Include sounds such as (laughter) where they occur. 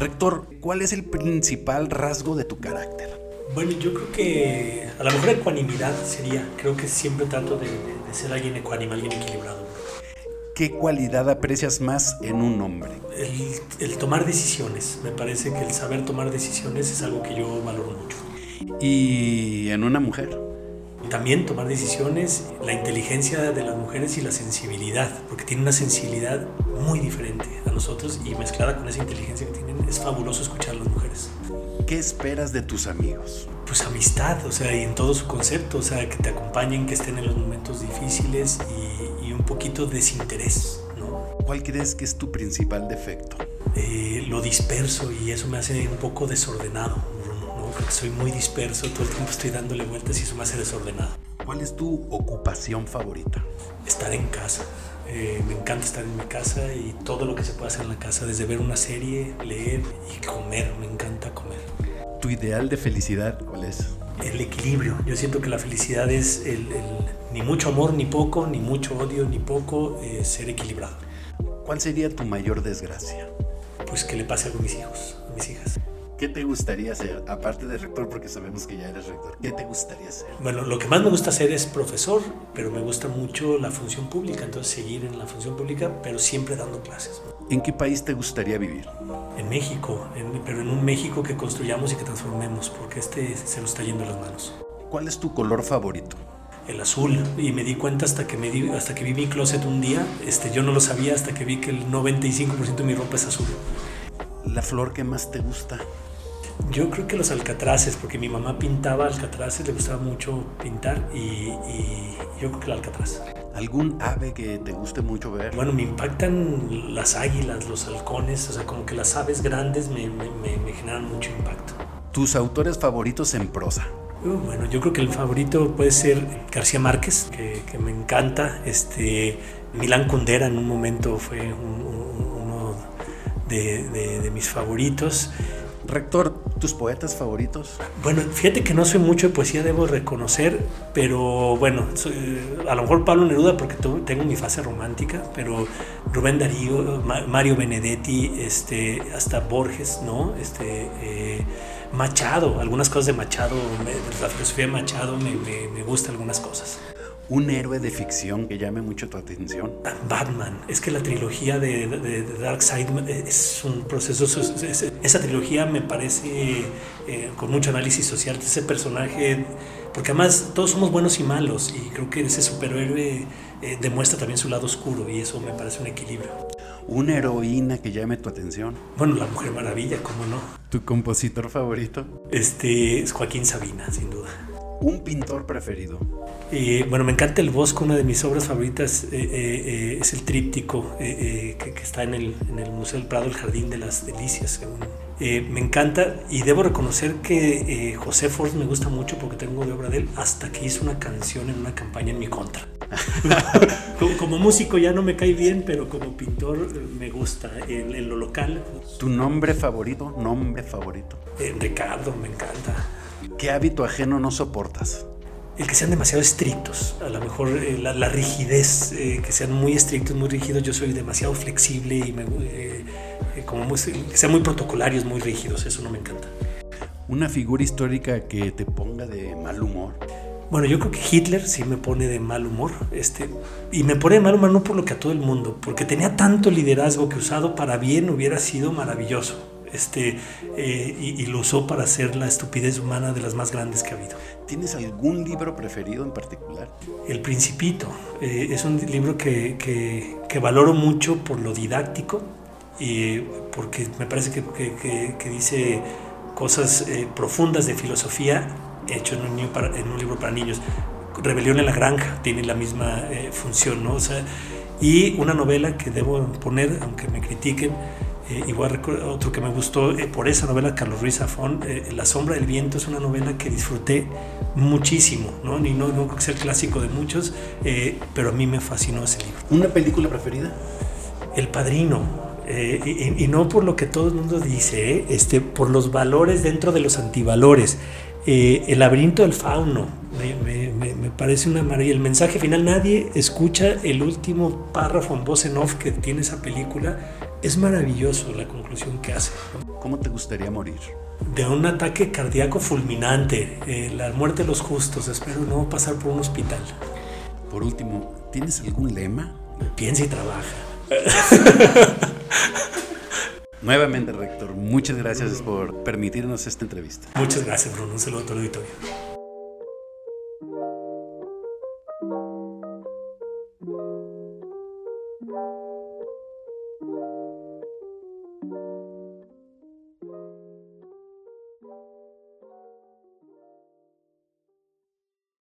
Rector, ¿cuál es el principal rasgo de tu carácter? Bueno, yo creo que a lo mejor ecuanimidad sería. Creo que siempre trato de, de ser alguien ecuánime, alguien equilibrado. ¿Qué cualidad aprecias más en un hombre? El, el, tomar decisiones. Me parece que el saber tomar decisiones es algo que yo valoro mucho. ¿Y en una mujer? También tomar decisiones, la inteligencia de las mujeres y la sensibilidad, porque tienen una sensibilidad muy diferente a nosotros y mezclada con esa inteligencia que tienen, es fabuloso escuchar a las mujeres. ¿Qué esperas de tus amigos? Pues amistad, o sea, y en todo su concepto, o sea, que te acompañen, que estén en los momentos difíciles y, y un poquito de desinterés, ¿no? ¿Cuál crees que es tu principal defecto? Eh, lo disperso y eso me hace un poco desordenado. Porque soy muy disperso, todo el tiempo estoy dándole vueltas y eso me hace desordenado. ¿Cuál es tu ocupación favorita? Estar en casa. Eh, me encanta estar en mi casa y todo lo que se puede hacer en la casa, desde ver una serie, leer y comer, me encanta comer. ¿Tu ideal de felicidad cuál es? El equilibrio. Yo siento que la felicidad es el, el, ni mucho amor ni poco, ni mucho odio ni poco, eh, ser equilibrado. ¿Cuál sería tu mayor desgracia? Pues que le pase algo a mis hijos. ¿Qué te gustaría hacer? Aparte de rector, porque sabemos que ya eres rector, ¿qué te gustaría hacer? Bueno, lo que más me gusta hacer es profesor, pero me gusta mucho la función pública, entonces seguir en la función pública, pero siempre dando clases. ¿En qué país te gustaría vivir? En México, en, pero en un México que construyamos y que transformemos, porque este se nos está yendo las manos. ¿Cuál es tu color favorito? el azul y me di cuenta hasta que me di, hasta que vi mi closet un día este yo no lo sabía hasta que vi que el 95% de mi ropa es azul la flor que más te gusta yo creo que los alcatraces, porque mi mamá pintaba alcatraces, le gustaba mucho pintar y, y, yo creo que el alcatraz. ¿Algún ave que te guste mucho ver? Bueno, me impactan las águilas, los halcones, o sea, como que las aves grandes me, me, me, me generan mucho impacto. ¿Tus autores favoritos en prosa? Uh, bueno, yo creo que el favorito puede ser García Márquez, que, que me encanta. Este, Milán Kundera en un momento fue un, un, uno de, de, de mis favoritos. Rector, ¿tus poetas favoritos? Bueno, fíjate que no soy mucho de poesía, debo reconocer, pero bueno, soy, a lo mejor Pablo Neruda porque tengo mi fase romántica, pero Rubén Darío, Mario Benedetti, este, hasta Borges, ¿no? Este, eh, Machado, algunas cosas de Machado, la filosofía de Machado me, me, gustan algunas cosas un héroe de ficción que llame mucho tu atención? Batman. Es que la trilogía de, de, de Dark Side es un proceso. esa trilogía me parece eh, con mucho análisis social. Ese personaje. Porque además todos somos buenos y malos. Y creo que ese superhéroe eh, demuestra también su lado oscuro. Y eso me parece un equilibrio. ¿Una heroína que llame tu atención? Bueno, la Mujer Maravilla, ¿cómo no? ¿Tu compositor favorito? Este es Joaquín Sabina, sin duda. ¿Un pintor preferido? Eh, bueno, me encanta el bosque, una de mis obras favoritas eh, eh, es el tríptico que, que, está en el, en el, Museo del Prado, el Jardín de las Delicias. me encanta y debo reconocer que José Forst me gusta mucho porque tengo de obra de él hasta que hizo una canción en una campaña en mi contra. (laughs) como, como, músico ya no me cae bien, pero como pintor me gusta en, en lo local. ¿Tu nombre favorito? Nombre favorito. Ricardo, me encanta. ¿Qué hábito ajeno no soportas? El que sean demasiado estrictos, a lo mejor eh, la, la, rigidez, eh, que sean muy estrictos, muy rígidos. Yo soy demasiado flexible y me, eh, como muy, que sean muy protocolarios, muy rígidos, eso no me encanta. ¿Una figura histórica que te ponga de mal humor? Bueno, yo creo que Hitler sí me pone de mal humor, este, y me pone de mal humor no por lo que a todo el mundo, porque tenía tanto liderazgo que usado para bien hubiera sido maravilloso este, eh, y, y, lo usó para hacer la estupidez humana de las más grandes que ha habido. ¿Tienes algún libro preferido en particular? El Principito. Eh, es un libro que, que, que, valoro mucho por lo didáctico y porque me parece que, que dice cosas eh, profundas de filosofía hecho en un, para, en un, libro para niños. Rebelión en la granja tiene la misma eh, función, ¿no? O sea, y una novela que debo poner, aunque me critiquen, eh, igual otro que me gustó eh, por esa novela, Carlos Ruiz Zafón, eh, La sombra del viento es una novela que disfruté muchísimo, ¿no? Ni no, no creo que sea el clásico de muchos, eh, pero a mí me fascinó ese libro. ¿Una película preferida? El Padrino. Y, y, no por lo que todo el mundo dice, este, por los valores dentro de los antivalores. el laberinto del fauno, me, me, me, parece una maravilla. El mensaje final, nadie escucha el último párrafo en voz en off que tiene esa película es maravilloso la conclusión que hace. ¿Cómo te gustaría morir? De un ataque cardíaco fulminante, eh, la muerte de los justos, espero no pasar por un hospital. Por último, ¿tienes algún lema? Piensa y trabaja. (laughs) Nuevamente, rector, muchas gracias por permitirnos esta entrevista. Muchas gracias, Bruno. Un saludo a todo el auditorio.